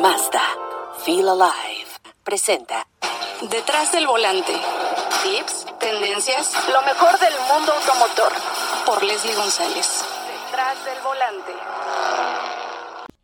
Mazda, Feel Alive, presenta Detrás del volante. Tips, tendencias, lo mejor del mundo automotor. Por Leslie González. Detrás del volante.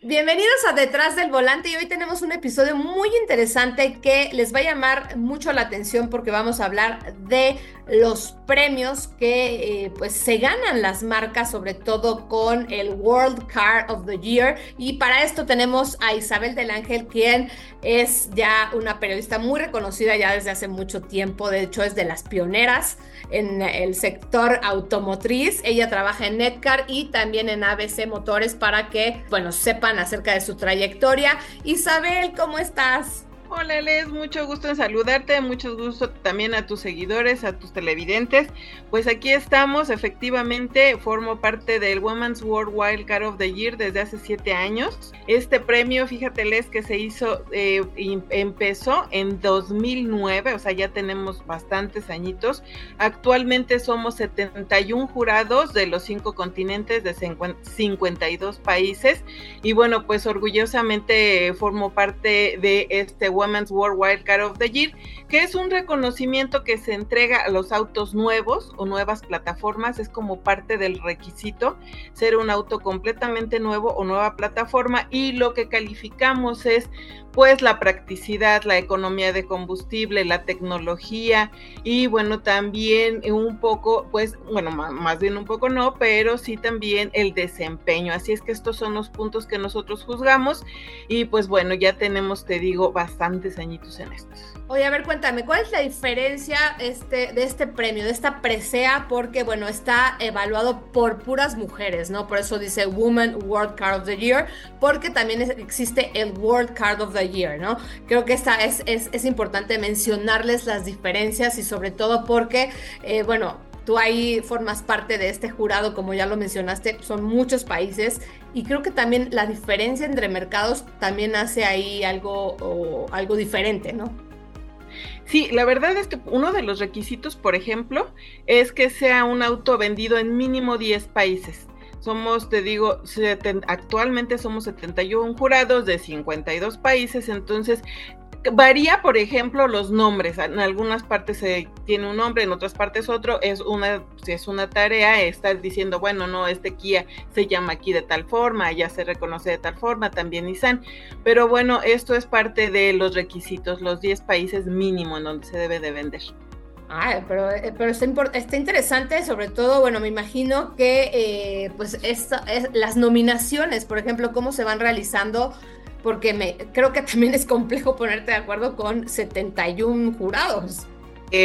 Bienvenidos a Detrás del Volante y hoy tenemos un episodio muy interesante que les va a llamar mucho la atención porque vamos a hablar de los premios que eh, pues se ganan las marcas, sobre todo con el World Car of the Year. Y para esto tenemos a Isabel del Ángel, quien es ya una periodista muy reconocida ya desde hace mucho tiempo, de hecho es de las pioneras en el sector automotriz. Ella trabaja en Netcar y también en ABC Motores para que, bueno, sepan acerca de su trayectoria. Isabel, ¿cómo estás? Hola Les, mucho gusto en saludarte, mucho gusto también a tus seguidores, a tus televidentes. Pues aquí estamos, efectivamente, formo parte del Women's World Wild Card of the Year desde hace siete años. Este premio, fíjate Les, que se hizo, eh, empezó en 2009, o sea, ya tenemos bastantes añitos. Actualmente somos 71 jurados de los cinco continentes de 52 países y bueno, pues orgullosamente formo parte de este Women's World Wild Card of the Year, que es un reconocimiento que se entrega a los autos nuevos o nuevas plataformas, es como parte del requisito ser un auto completamente nuevo o nueva plataforma y lo que calificamos es pues la practicidad, la economía de combustible, la tecnología y bueno, también un poco, pues bueno, más bien un poco no, pero sí también el desempeño. Así es que estos son los puntos que nosotros juzgamos y pues bueno, ya tenemos, te digo, bastantes añitos en estos. Oye, a ver, cuéntame, ¿cuál es la diferencia este, de este premio, de esta presea? Porque, bueno, está evaluado por puras mujeres, ¿no? Por eso dice Woman World Card of the Year, porque también existe el World Card of the Year, ¿no? Creo que esta es, es, importante mencionarles las diferencias y sobre todo porque, eh, bueno, tú ahí formas parte de este jurado, como ya lo mencionaste, son muchos países y creo que también la diferencia entre mercados también hace ahí algo, algo diferente, ¿no? Sí, la verdad es que uno de los requisitos, por ejemplo, es que sea un auto vendido en mínimo 10 países. Somos, te digo, actualmente somos 71 jurados de 52 países, entonces varía, por ejemplo, los nombres. En algunas partes se tiene un nombre, en otras partes otro. Es una, es una tarea, estar diciendo, bueno, no, este Kia se llama aquí de tal forma, ya se reconoce de tal forma, también Nissan. Pero bueno, esto es parte de los requisitos, los 10 países mínimo en donde se debe de vender. Ah, pero, eh, pero está, está, interesante, sobre todo, bueno, me imagino que eh, pues es, las nominaciones, por ejemplo, cómo se van realizando, porque me, creo que también es complejo ponerte de acuerdo con 71 jurados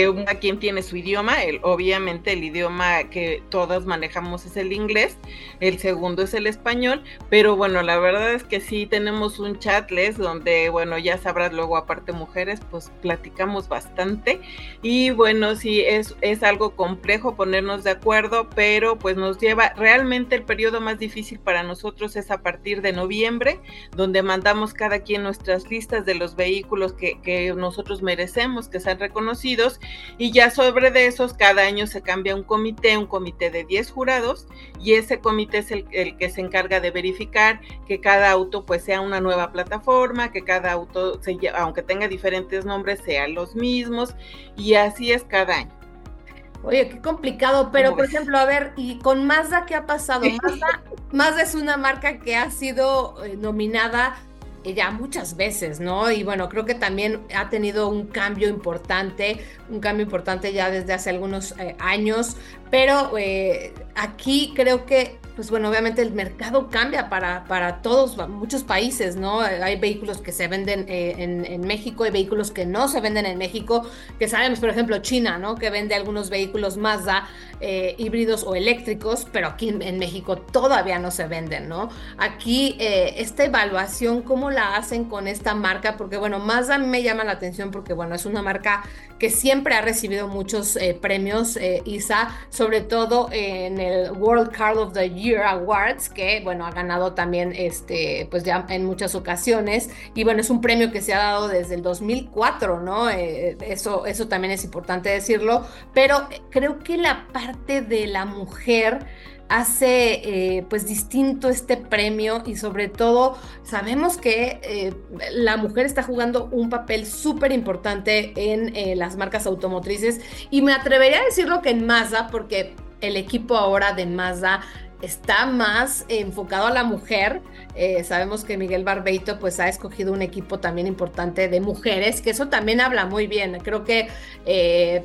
una quien tiene su idioma, el, obviamente el idioma que todas manejamos es el inglés, el segundo es el español, pero bueno, la verdad es que sí tenemos un chatles donde, bueno, ya sabrás luego aparte mujeres, pues platicamos bastante. Y bueno, sí es, es algo complejo ponernos de acuerdo, pero pues nos lleva, realmente el periodo más difícil para nosotros es a partir de noviembre, donde mandamos cada quien nuestras listas de los vehículos que, que nosotros merecemos que sean reconocidos y ya sobre de esos cada año se cambia un comité, un comité de 10 jurados y ese comité es el, que se encarga de verificar que cada auto pues sea una nueva plataforma, que cada auto, aunque tenga diferentes nombres, sean los mismos y así es cada año. Oye, qué complicado, pero por ejemplo, a ver, ¿y con Mazda qué ha pasado? Mazda, Mazda es una marca que ha sido eh, nominada ya muchas veces, ¿no? Y bueno, creo que también ha tenido un cambio importante, un cambio importante ya desde hace algunos eh, años, pero eh, aquí creo que pues bueno, obviamente el mercado cambia para, para todos, muchos países, ¿no? Hay vehículos que se venden eh, en, México, hay vehículos que no se venden en México, que sabemos, por ejemplo, China, ¿no? Que vende algunos vehículos Mazda eh, híbridos o eléctricos, pero aquí en, México todavía no se venden, ¿no? Aquí esta evaluación, ¿cómo la hacen con esta marca? Porque bueno, Mazda me llama la atención porque bueno, es una marca que siempre ha recibido muchos premios, ISA, sobre todo en el World Car of the Year Awards, que bueno, ha ganado también este, pues ya en muchas ocasiones. Y bueno, es un premio que se ha dado desde el 2004, ¿no? Eh, eso, eso también es importante decirlo. Pero creo que la parte de la mujer hace eh, pues distinto este premio y sobre todo sabemos que eh, la mujer está jugando un papel súper importante en eh, las marcas automotrices y me atrevería a decirlo que en Mazda porque el equipo ahora de Mazda está más enfocado a la mujer. sabemos que Miguel Barbeito pues ha escogido un equipo también importante de mujeres, que eso también habla muy bien. Creo que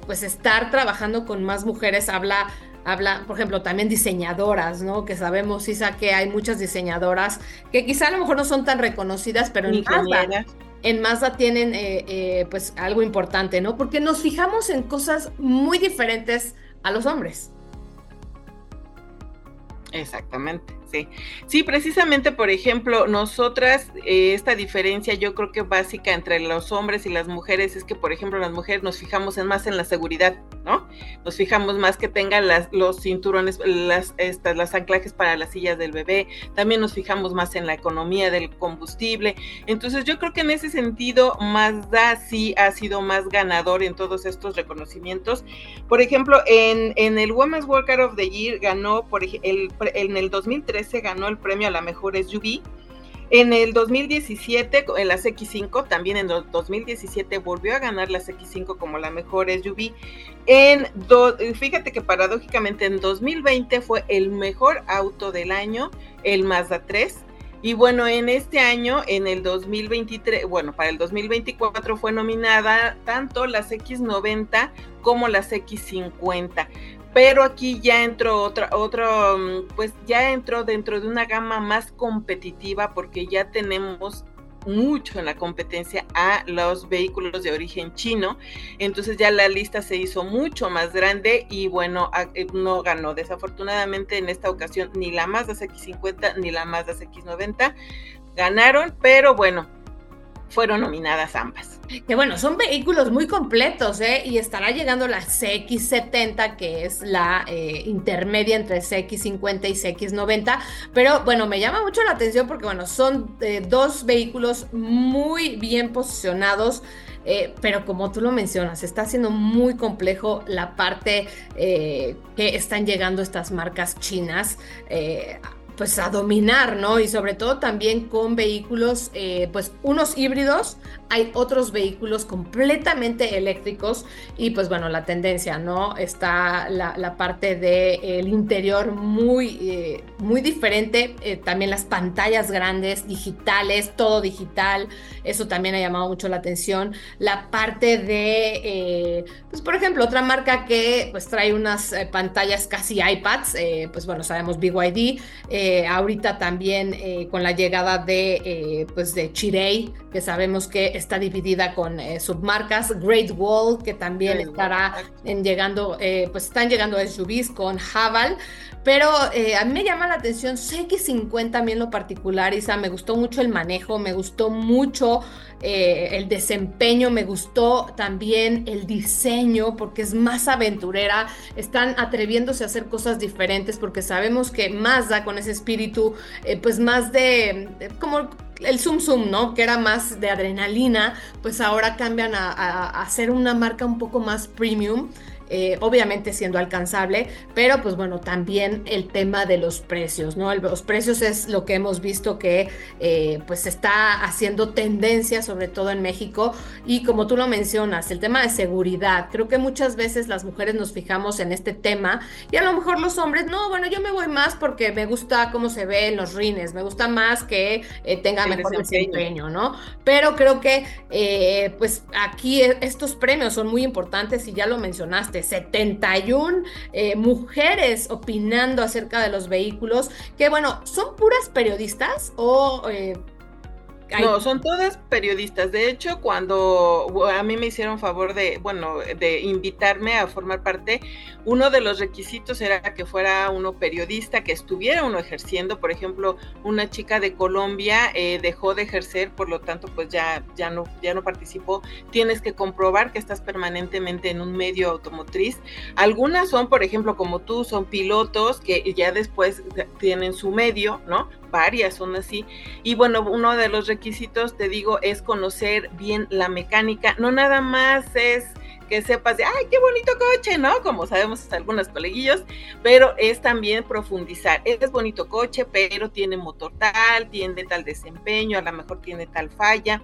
pues estar trabajando con más mujeres habla habla, por ejemplo, también diseñadoras, ¿no? Que sabemos, Isa, que hay muchas diseñadoras que quizá a lo mejor no son tan reconocidas, pero en Mazda, en Mazda tienen eh, eh, pues algo importante, ¿no? Porque nos fijamos en cosas muy diferentes a los hombres. Exactamente. Sí. precisamente, por ejemplo, nosotras, eh, esta diferencia yo creo que básica entre los hombres y las mujeres es que, por ejemplo, las mujeres nos fijamos en más en la seguridad, ¿no? Nos fijamos más que tengan las, los cinturones, las, anclajes para las sillas del bebé, también nos fijamos más en la economía del combustible. Entonces, yo creo que en ese sentido, Mazda sí ha sido más ganador en todos estos reconocimientos. Por ejemplo, en, en el Women's Worker of the Year ganó, por el, en el 2013, se ganó el premio a la mejor SUV. En el 2017, en la X5, también en el 2017 volvió a ganar la X5 como la mejor SUV. En fíjate que paradójicamente en 2020 fue el mejor auto del año, el Mazda 3. Y bueno, en este año, en el 2023, bueno, para el 2024 fue nominada tanto las X90 como las X50 pero aquí ya entró otra, otro, mm, pues ya entró dentro de una gama más competitiva porque ya tenemos mucho en la competencia a los vehículos de origen chino. Entonces ya la lista se hizo mucho más grande y bueno, eh, no ganó. Desafortunadamente en esta ocasión ni la Mazda CX50 ni la Mazda CX90 ganaron, pero bueno, fueron nominadas ambas. Que bueno, son vehículos muy completos, ¿eh? Y estará llegando la CX70, que es la eh, intermedia entre CX50 y CX90. Pero bueno, me llama mucho la atención porque bueno, son eh, dos vehículos muy bien posicionados. Eh, pero como tú lo mencionas, está siendo muy complejo la parte que están llegando estas marcas chinas pues a dominar, ¿no? Y sobre todo también con vehículos, eh, pues unos híbridos, hay otros vehículos completamente eléctricos y pues bueno, la tendencia, ¿no? Está la, parte del interior muy, eh, muy diferente, eh, también las pantallas grandes, digitales, todo digital, eso también ha llamado mucho la atención. La parte de, pues por ejemplo, otra marca que pues trae unas pantallas casi iPads, pues bueno, sabemos BYD, eh, ahorita también eh, con la llegada de, eh, pues de Chirei, que sabemos que está dividida con submarcas, Great Wall, que también estará en llegando, pues están llegando SUVs con Haval, pero a mí me llama la atención CX50 también lo particular, Isa, me gustó mucho el manejo, me gustó mucho el desempeño, me gustó también el diseño, porque es más aventurera, están atreviéndose a hacer cosas diferentes, porque sabemos que Mazda con ese espíritu, eh, pues más de, como el Zoom Zoom, ¿no? Que era más de adrenalina, pues ahora cambian a, a, a ser una marca un poco más premium. Eh, obviamente siendo alcanzable, pero pues bueno, también el tema de los precios, ¿no? los precios es lo que hemos visto que eh, pues está haciendo tendencia, sobre todo en México, y como tú lo mencionas, el tema de seguridad, creo que muchas veces las mujeres nos fijamos en este tema y a lo mejor los hombres, no, bueno, yo me voy más porque me gusta cómo se ve en los rines, me gusta más que eh, tenga mejor desempeño, ¿no? Pero creo que pues aquí estos premios son muy importantes y ya lo mencionaste 71 eh, mujeres opinando acerca de los vehículos, que bueno, ¿son puras periodistas o eh, no, son todas periodistas. De hecho, cuando a mí me hicieron favor de, bueno, de invitarme a formar parte, uno de los requisitos era que fuera uno periodista, que estuviera uno ejerciendo. Por ejemplo, una chica de Colombia eh, dejó de ejercer, por lo tanto, pues ya, ya no, ya no participó. Tienes que comprobar que estás permanentemente en un medio automotriz. Algunas son, por ejemplo, como tú, son pilotos que ya después tienen su medio, ¿no? Varias son así. Y bueno, uno de los requisitos, te digo, es conocer bien la mecánica. No nada más es que sepas de, ay, qué bonito coche, ¿no? Como sabemos hasta algunos coleguillos, pero es también profundizar. Es bonito coche, pero tiene motor tal, tiene tal desempeño, a lo mejor tiene tal falla.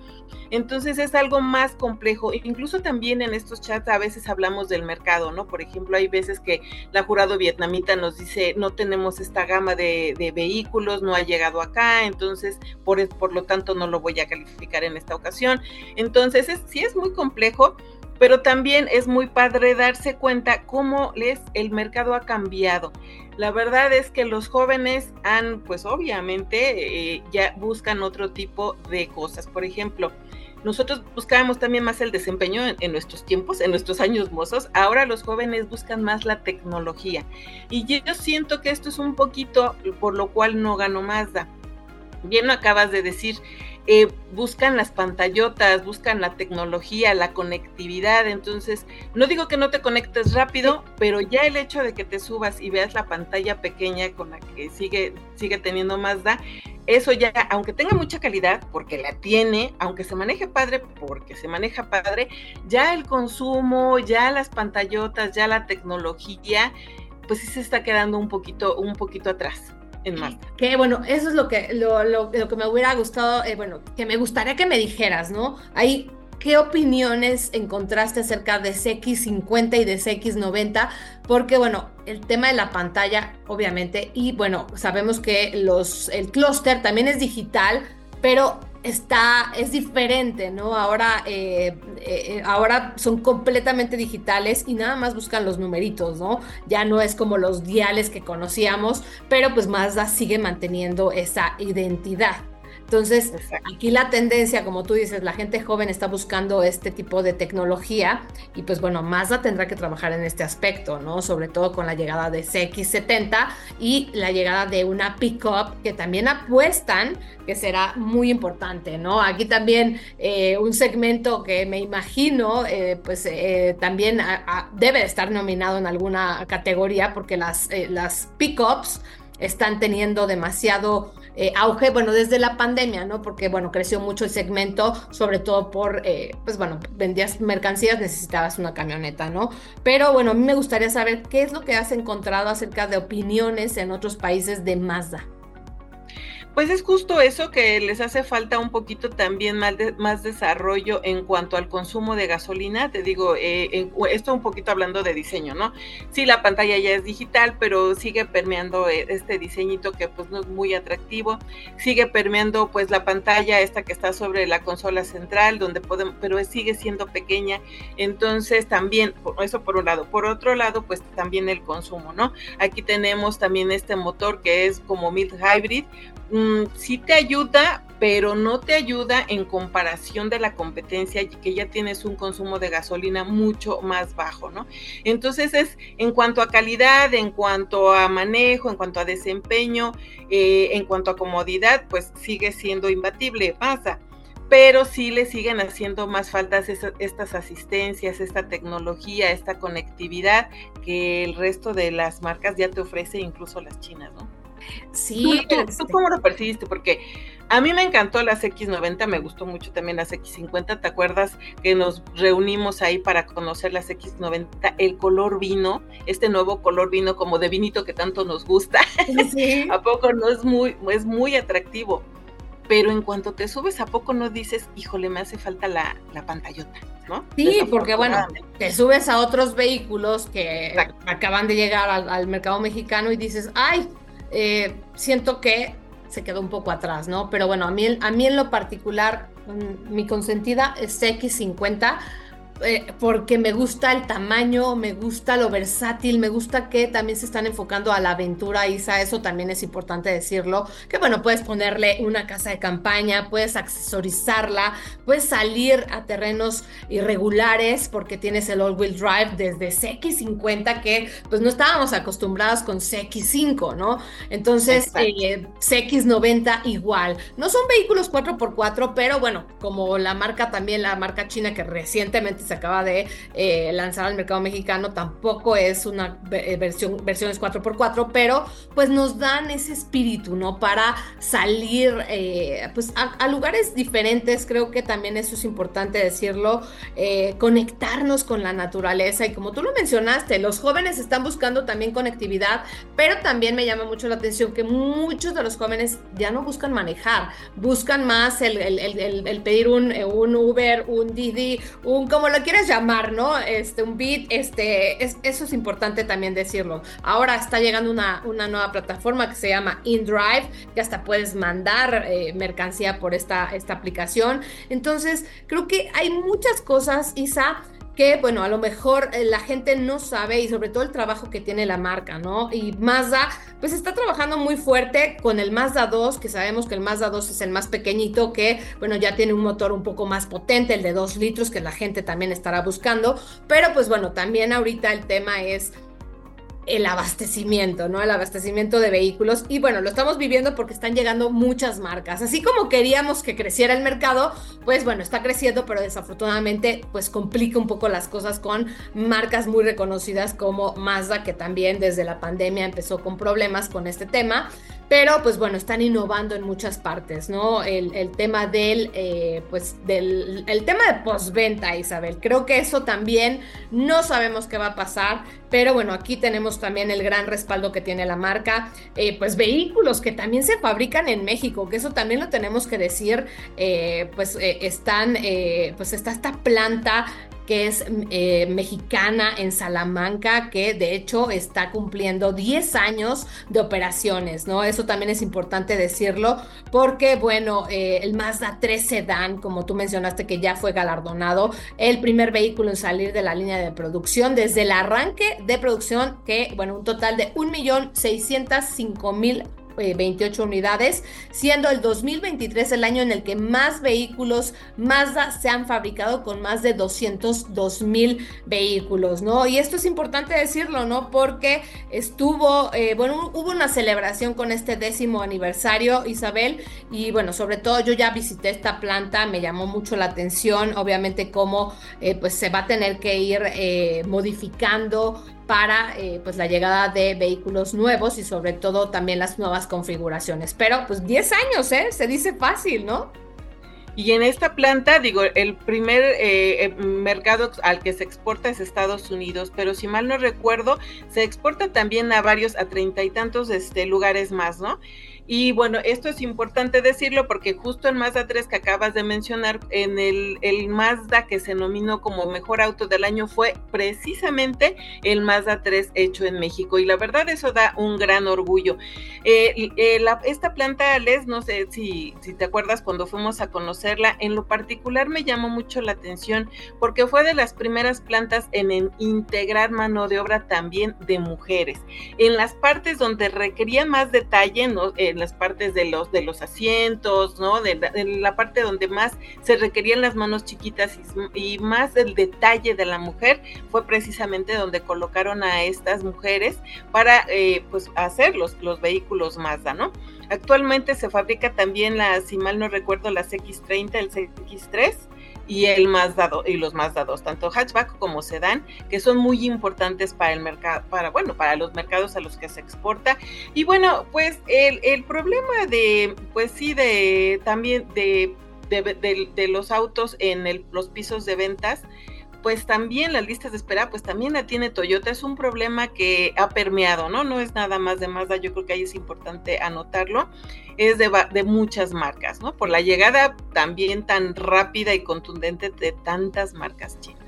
Entonces es algo más complejo. Incluso también en estos chats a veces hablamos del mercado, ¿no? Por ejemplo, hay veces que la jurado vietnamita nos dice, no tenemos esta gama de, vehículos, no ha llegado acá, entonces por, por lo tanto no lo voy a calificar en esta ocasión. Entonces es, sí es muy complejo pero también es muy padre darse cuenta cómo les, el mercado ha cambiado. La verdad es que los jóvenes han, pues obviamente, eh, ya buscan otro tipo de cosas. Por ejemplo, nosotros buscábamos también más el desempeño en, nuestros tiempos, en nuestros años mozos. Ahora los jóvenes buscan más la tecnología. Y yo siento que esto es un poquito por lo cual no ganó Mazda. Bien lo acabas de decir, eh, buscan las pantallotas, buscan la tecnología, la conectividad. Entonces, no digo que no te conectes rápido, pero ya el hecho de que te subas y veas la pantalla pequeña con la que sigue, sigue teniendo Mazda, eso ya, aunque tenga mucha calidad, porque la tiene, aunque se maneje padre, porque se maneja padre, ya el consumo, ya las pantallotas, ya la tecnología, pues sí se está quedando un poquito, un poquito atrás. En Mazda. Que bueno, eso es lo que, lo, lo, que me hubiera gustado, eh, bueno, que me gustaría que me dijeras, ¿no? Hay ¿Qué opiniones encontraste acerca de CX50 y de CX90? Porque, bueno, el tema de la pantalla, obviamente, y bueno, sabemos que los, el clúster también es digital, pero está, es diferente, ¿no? Ahora, eh, eh, ahora son completamente digitales y nada más buscan los numeritos, ¿no? Ya no es como los diales que conocíamos, pero pues Mazda sigue manteniendo esa identidad. Entonces, aquí la tendencia, como tú dices, la gente joven está buscando este tipo de tecnología y pues bueno, Mazda tendrá que trabajar en este aspecto, ¿no? Sobre todo con la llegada de CX70 y la llegada de una pickup que también apuestan que será muy importante, ¿no? Aquí también eh, un segmento que me imagino, eh, pues eh, también debe estar nominado en alguna categoría porque las, las pickups están teniendo demasiado eh, auge, bueno, desde la pandemia, ¿no? Porque, bueno, creció mucho el segmento, sobre todo por, eh, pues bueno, vendías mercancías, necesitabas una camioneta, ¿no? Pero bueno, a mí me gustaría saber qué es lo que has encontrado acerca de opiniones en otros países de Mazda. Pues es justo eso que les hace falta un poquito también más, más desarrollo en cuanto al consumo de gasolina. Te digo, eh, esto un poquito hablando de diseño, ¿no? Sí, la pantalla ya es digital, pero sigue permeando eh, este diseñito que pues no es muy atractivo. Sigue permeando pues la pantalla esta que está sobre la consola central, donde podemos, pero sigue siendo pequeña. Entonces también, eso por un lado. Por otro lado, pues también el consumo, ¿no? Aquí tenemos también este motor que es como mid hybrid Mm, sí te ayuda, pero no te ayuda en comparación de la competencia, que ya tienes un consumo de gasolina mucho más bajo, ¿no? Entonces es en cuanto a calidad, en cuanto a manejo, en cuanto a desempeño, eh, en cuanto a comodidad, pues sigue siendo imbatible, pasa pero sí le siguen haciendo más faltas estas asistencias, esta tecnología, esta conectividad que el resto de las marcas ya te ofrece, incluso las chinas, ¿no? Sí. ¿Tú, este cómo lo percibiste? Porque a mí me encantó las X90, me gustó mucho también las X50. ¿Te acuerdas que nos reunimos ahí para conocer las X90? El color vino, este nuevo color vino como de vinito que tanto nos gusta. ¿A poco no es muy, es muy atractivo? Pero en cuanto te subes, ¿a poco no dices, híjole, me hace falta la, la pantallota? ¿no? Sí, porque bueno, te subes a otros vehículos que acaban de llegar al mercado mexicano y dices, ay, eh, siento que se quedó un poco atrás, ¿no? Pero bueno, a mí, a mí en lo particular, mm, mi consentida es X50 eh, porque me gusta el tamaño, me gusta lo versátil, me gusta que también se están enfocando a la aventura, Isa, eso también es importante decirlo, que bueno, puedes ponerle una casa de campaña, puedes accesorizarla, puedes salir a terrenos irregulares porque tienes el all-wheel drive desde CX50 que pues no estábamos acostumbrados con CX5, ¿no? Entonces, eh, CX90 igual. No son vehículos 4x4, pero bueno, como la marca también, la marca china que recientemente se acaba de eh, lanzar al mercado mexicano, tampoco es una versión, versiones 4x4, pero pues nos dan ese espíritu, ¿no? Para salir pues a, lugares diferentes, creo que también eso es importante decirlo, conectarnos con la naturaleza y como tú lo mencionaste, los jóvenes están buscando también conectividad, pero también me llama mucho la atención que muchos de los jóvenes ya no buscan manejar, buscan más el, pedir un, un, Uber, un Didi, un como lo quieras llamar, ¿no? Este, un Bit, este, eso es importante también decirlo. Ahora está llegando una, una nueva plataforma que se llama InDrive, que hasta puedes mandar eh, mercancía por esta, esta aplicación. Entonces, creo que hay muchas cosas, Isa, que, bueno, a lo mejor eh, la gente no sabe y sobre todo el trabajo que tiene la marca, ¿no? Y Mazda, pues está trabajando muy fuerte con el Mazda 2, que sabemos que el Mazda 2 es el más pequeñito, que, bueno, ya tiene un motor un poco más potente, el de 2 litros, que la gente también estará buscando, pero pues bueno, también ahorita el tema es el abastecimiento, ¿no? El abastecimiento de vehículos. Y bueno, lo estamos viviendo porque están llegando muchas marcas. Así como queríamos que creciera el mercado, pues bueno, está creciendo, pero desafortunadamente pues complica un poco las cosas con marcas muy reconocidas como Mazda, que también desde la pandemia empezó con problemas con este tema pero pues bueno, están innovando en muchas partes, ¿no? El, tema del, eh, pues del, el tema de postventa, Isabel, creo que eso también no sabemos qué va a pasar, pero bueno, aquí tenemos también el gran respaldo que tiene la marca, eh, pues vehículos que también se fabrican en México, que eso también lo tenemos que decir, eh, pues están, pues está esta planta que es eh, mexicana en Salamanca, que de hecho está cumpliendo 10 años de operaciones, ¿no? Eso también es importante decirlo, porque, bueno, eh, el Mazda 3 Sedan, como tú mencionaste, que ya fue galardonado, el primer vehículo en salir de la línea de producción desde el arranque de producción, que, bueno, un total de 1.605.000 28 unidades, siendo el 2023 el año en el que más vehículos Mazda se han fabricado con más de 202 mil vehículos, ¿no? Y esto es importante decirlo, ¿no? Porque estuvo, eh, bueno, hubo una celebración con este décimo aniversario, Isabel, y bueno, sobre todo yo ya visité esta planta, me llamó mucho la atención, obviamente cómo eh, pues se va a tener que ir eh, modificando para eh, pues la llegada de vehículos nuevos y sobre todo también las nuevas configuraciones. Pero pues 10 años, ¿eh? Se dice fácil, ¿no? Y en esta planta, digo, el primer eh, eh, mercado al que se exporta es Estados Unidos, pero si mal no recuerdo, se exporta también a varios, a treinta y tantos este, lugares más, ¿no? Y bueno, esto es importante decirlo porque justo en Mazda 3 que acabas de mencionar, en el, Mazda que se nominó como mejor auto del año fue precisamente el Mazda 3 hecho en México. Y la verdad eso da un gran orgullo. Eh, eh, esta planta, Les, no sé si, si te acuerdas cuando fuimos a conocerla, en lo particular me llamó mucho la atención porque fue de las primeras plantas en, integrar mano de obra también de mujeres. En las partes donde requerían más detalle. En las partes de los, de los asientos, ¿no? De la, parte donde más se requerían las manos chiquitas y, más el detalle de la mujer fue precisamente donde colocaron a estas mujeres para eh, pues hacer los, los vehículos Mazda, ¿no? Actualmente se fabrica también la, si mal no recuerdo, las X30, el X3 y el Mazda y los Mazda 2, tanto hatchback como sedán, que son muy importantes para el mercado, para bueno, para los mercados a los que se exporta. Y bueno, pues el, el problema de, pues sí, de también de, de los autos en el, los pisos de ventas, pues también las listas de espera, pues también la tiene Toyota. Es un problema que ha permeado, ¿no? No es nada más de Mazda, yo creo que ahí es importante anotarlo. Es de, de muchas marcas, ¿no? Por la llegada también tan rápida y contundente de tantas marcas chinas.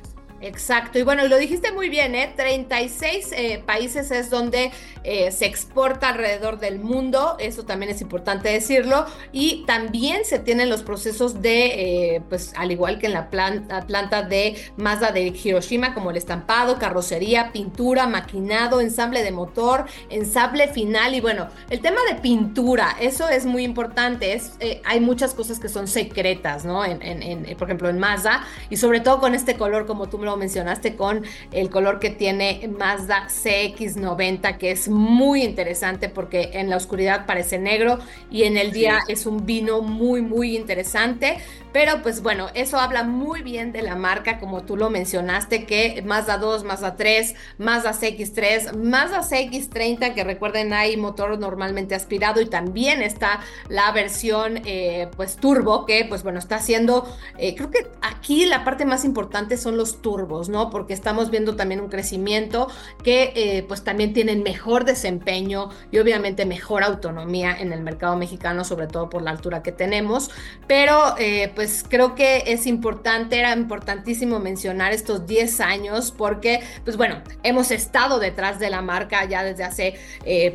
Exacto, y bueno, lo dijiste muy bien, ¿eh? 36 eh, países es donde eh, se exporta alrededor del mundo, eso también es importante decirlo, y también se tienen los procesos de, eh, pues al igual que en la planta, planta de Mazda de Hiroshima, como el estampado, carrocería, pintura, maquinado, ensamble de motor, ensamble final, y bueno, el tema de pintura, eso es muy importante, es, hay muchas cosas que son secretas, ¿no? En, en, por ejemplo, en Mazda, y sobre todo con este color, como tú me lo mencionaste con el color que tiene Mazda CX90, que es muy interesante porque en la oscuridad parece negro y en el día es un vino muy, muy interesante. Pero pues bueno, eso habla muy bien de la marca, como tú lo mencionaste, que Mazda 2, Mazda 3, Mazda CX3, Mazda CX30, que recuerden hay motor normalmente aspirado y también está la versión eh, pues turbo, que pues bueno, está haciendo, eh, creo que aquí la parte más importante son los turbos, ¿no? Porque estamos viendo también un crecimiento que eh, pues también tienen mejor desempeño y obviamente mejor autonomía en el mercado mexicano, sobre todo por la altura que tenemos, pero pues creo que es importante, era importantísimo mencionar estos 10 años porque pues bueno, hemos estado detrás de la marca ya desde hace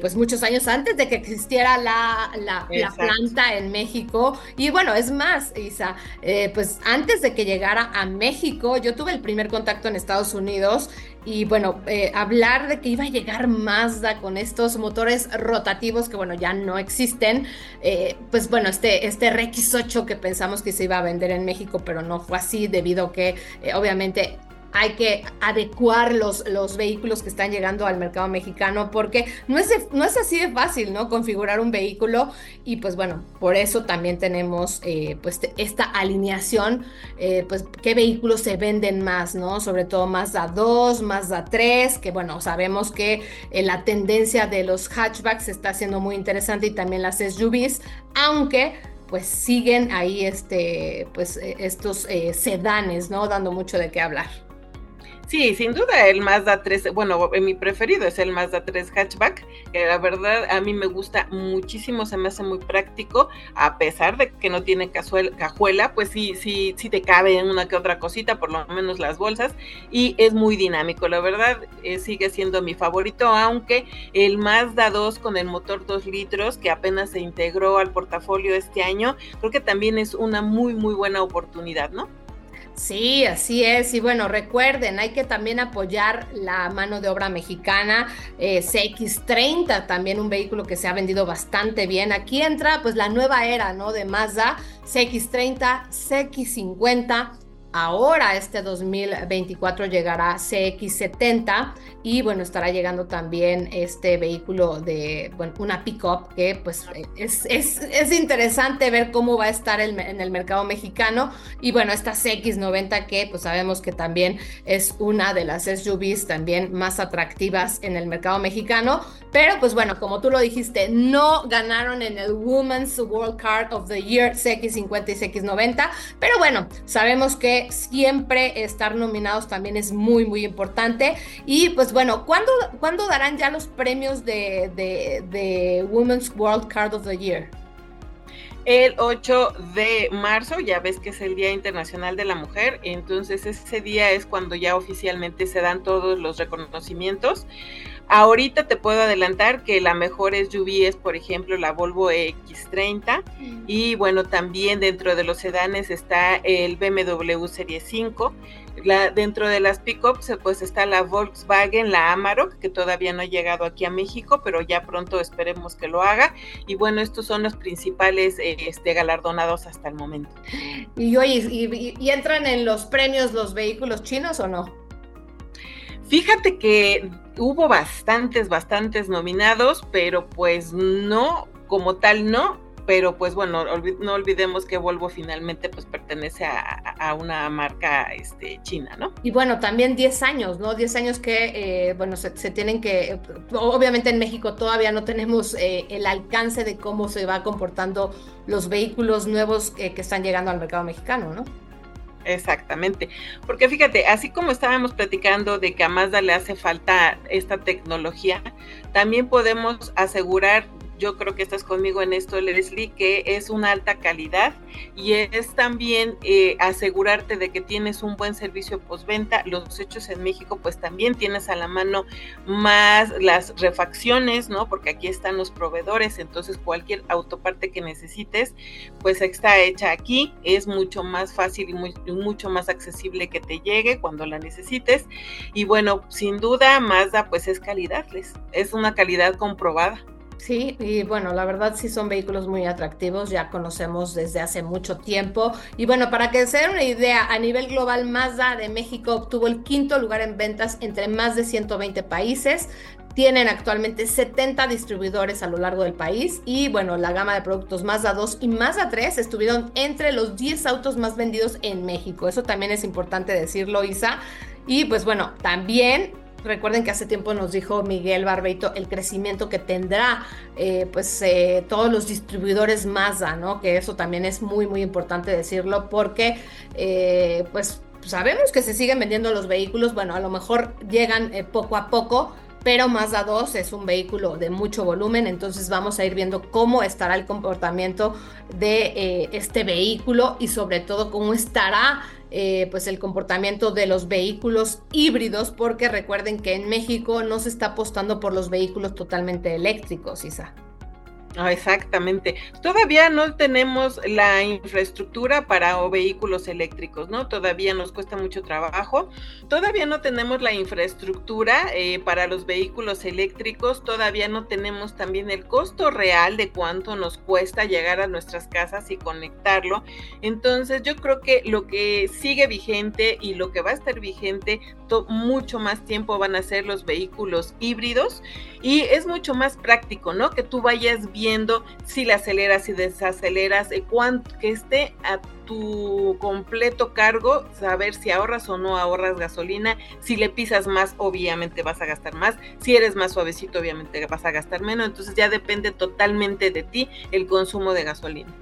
pues muchos años antes de que existiera la, la, planta en México. Y bueno, es más, Isa, eh, pues antes de que llegara a México, yo tuve el primer contacto en Estados Unidos y bueno, eh, hablar de que iba a llegar Mazda con estos motores rotativos que bueno, ya no existen, eh, pues bueno, este, este RX8 que pensamos que se iba a vender en México, pero no fue así debido a que obviamente hay que adecuar los, los vehículos que están llegando al mercado mexicano porque no es, no es así de fácil, ¿no? Configurar un vehículo y pues bueno, por eso también tenemos eh, pues esta alineación, eh, pues qué vehículos se venden más, ¿no? Sobre todo Mazda 2, Mazda 3, que bueno, sabemos que eh, la tendencia de los hatchbacks está siendo muy interesante y también las SUVs, aunque pues siguen ahí este, pues estos sedanes, ¿no? Dando mucho de qué hablar. Sí, sin duda el Mazda 3, bueno, mi preferido es el Mazda 3 hatchback, que la verdad a mí me gusta muchísimo, se me hace muy práctico, a pesar de que no tiene cajuela, pues sí, sí, sí te cabe en una que otra cosita, por lo menos las bolsas, y es muy dinámico, la verdad eh, sigue siendo mi favorito, aunque el Mazda 2 con el motor 2 litros, que apenas se integró al portafolio este año, creo que también es una muy, muy buena oportunidad, ¿no? Sí, así es. Y bueno, recuerden, hay que también apoyar la mano de obra mexicana. Eh, CX30, también un vehículo que se ha vendido bastante bien. Aquí entra pues la nueva era, ¿no? De Mazda, CX30, CX50 Ahora este 2024 llegará CX70 y bueno, estará llegando también este vehículo de, una pickup que pues es, es, interesante ver cómo va a estar en el mercado mexicano. Y bueno, esta CX90 que pues sabemos que también es una de las SUVs también más atractivas en el mercado mexicano, pero pues bueno, como tú lo dijiste, no ganaron en el Women's World Card of the Year CX50 y CX90, pero bueno, sabemos que siempre estar nominados también es muy, muy importante. Y pues bueno, ¿cuándo, ¿cuándo darán ya los premios de, de, Women's World Card of the Year? el 8 de marzo, ya ves que es el Día Internacional de la Mujer, entonces ese día es cuando ya oficialmente se dan todos los reconocimientos. Ahorita te puedo adelantar que la mejor SUV es, por ejemplo, la Volvo X30 mm. y bueno, también dentro de los sedanes está el BMW Serie 5. La, dentro de las pickups pues está la Volkswagen, la Amarok, que todavía no ha llegado aquí a México, pero ya pronto esperemos que lo haga. Y bueno, estos son los principales este, galardonados hasta el momento. Y oye, y entran en los premios los vehículos chinos o no? Fíjate que hubo bastantes, bastantes nominados, pero pues no, como tal no, pero pues bueno, no olvidemos que Volvo finalmente pues pertenece a, una marca este, china, ¿no? Y bueno, también 10 años, ¿no? 10 años que, eh, bueno, se, tienen que, obviamente en México todavía no tenemos eh, el alcance de cómo se va comportando los vehículos nuevos que están llegando al mercado mexicano, ¿no? Exactamente, porque fíjate, así como estábamos platicando de que a Mazda le hace falta esta tecnología, también podemos asegurar yo creo que estás conmigo en esto, Leslie, que es una alta calidad y es también eh, asegurarte de que tienes un buen servicio postventa. Los hechos en México, pues también tienes a la mano más las refacciones, ¿no? Porque aquí están los proveedores, entonces cualquier autoparte que necesites, pues está hecha aquí. Es mucho más fácil y mucho más accesible que te llegue cuando la necesites. Y bueno, sin duda, Mazda, pues es calidad, es una calidad comprobada. Sí, y bueno, la verdad sí son vehículos muy atractivos, ya conocemos desde hace mucho tiempo. Y bueno, para que se den una idea, a nivel global, Mazda de México obtuvo el quinto lugar en ventas entre más de 120 países. Tienen actualmente 70 distribuidores a lo largo del país y bueno, la gama de productos Mazda 2 y Mazda 3 estuvieron entre los 10 autos más vendidos en México. Eso también es importante decirlo, Isa. Y pues bueno, también Recuerden que hace tiempo nos dijo Miguel Barbeito el crecimiento que tendrá eh, pues eh, todos los distribuidores Mazda, ¿no? Que eso también es muy muy importante decirlo porque eh, pues sabemos que se siguen vendiendo los vehículos, bueno, a lo mejor llegan poco a poco, pero Mazda 2 es un vehículo de mucho volumen, entonces vamos a ir viendo cómo estará el comportamiento de este vehículo y sobre todo cómo estará eh, pues el comportamiento de los vehículos híbridos, porque recuerden que en México no se está apostando por los vehículos totalmente eléctricos, Isa. Ah, exactamente. Todavía no tenemos la infraestructura para vehículos eléctricos, ¿no? Todavía nos cuesta mucho trabajo. Todavía no tenemos la infraestructura eh, para los vehículos eléctricos. Todavía no tenemos también el costo real de cuánto nos cuesta llegar a nuestras casas y conectarlo. Entonces yo creo que lo que sigue vigente y lo que va a estar vigente mucho más tiempo van a ser los vehículos híbridos y es mucho más práctico, ¿no? Que tú vayas si le aceleras y desaceleras, eh, cuánto, que esté a tu completo cargo, saber si ahorras o no ahorras gasolina, si le pisas más, obviamente vas a gastar más, si eres más suavecito, obviamente vas a gastar menos, entonces ya depende totalmente de ti el consumo de gasolina.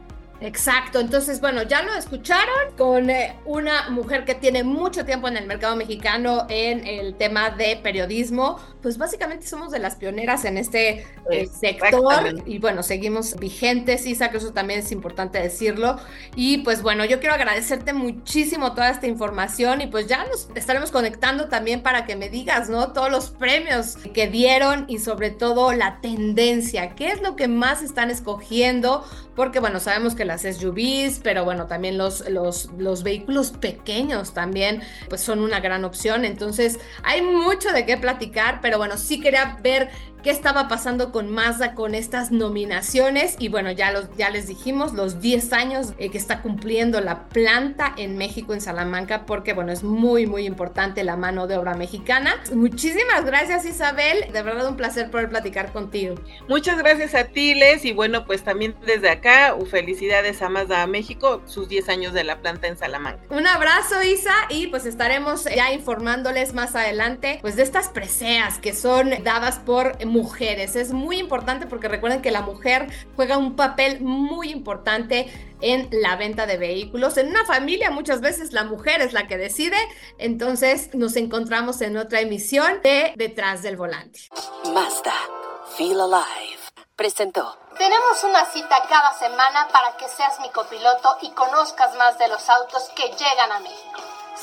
Exacto, entonces bueno, ya lo escucharon con eh, una mujer que tiene mucho tiempo en el mercado mexicano en el tema de periodismo, pues básicamente somos de las pioneras en este eh, sector y bueno, seguimos vigentes, Isa, que eso también es importante decirlo. Y pues bueno, yo quiero agradecerte muchísimo toda esta información y pues ya nos estaremos conectando también para que me digas, ¿no? Todos los premios que dieron y sobre todo la tendencia, qué es lo que más están escogiendo, porque bueno, sabemos que las SUVs, pero bueno, también los, los, los vehículos pequeños también pues son una gran opción. Entonces hay mucho de qué platicar, pero bueno, sí quería ver qué estaba pasando con Mazda con estas nominaciones y bueno, ya, los, ya les dijimos los 10 años eh, que está cumpliendo la planta en México, en Salamanca, porque bueno, es muy, muy importante la mano de obra mexicana. Muchísimas gracias Isabel, de verdad un placer poder platicar contigo. Muchas gracias a ti Les y bueno, pues también desde acá, felicidades a Mazda México, sus 10 años de la planta en Salamanca. Un abrazo Isa y pues estaremos ya informándoles más adelante pues de estas preseas que son dadas por mujeres. Es muy importante porque recuerden que la mujer juega un papel muy importante en la venta de vehículos. En una familia muchas veces la mujer es la que decide. Entonces nos encontramos en otra emisión de Detrás del Volante. Mazda, Feel Alive, presentó. Tenemos una cita cada semana para que seas mi copiloto y conozcas más de los autos que llegan a México.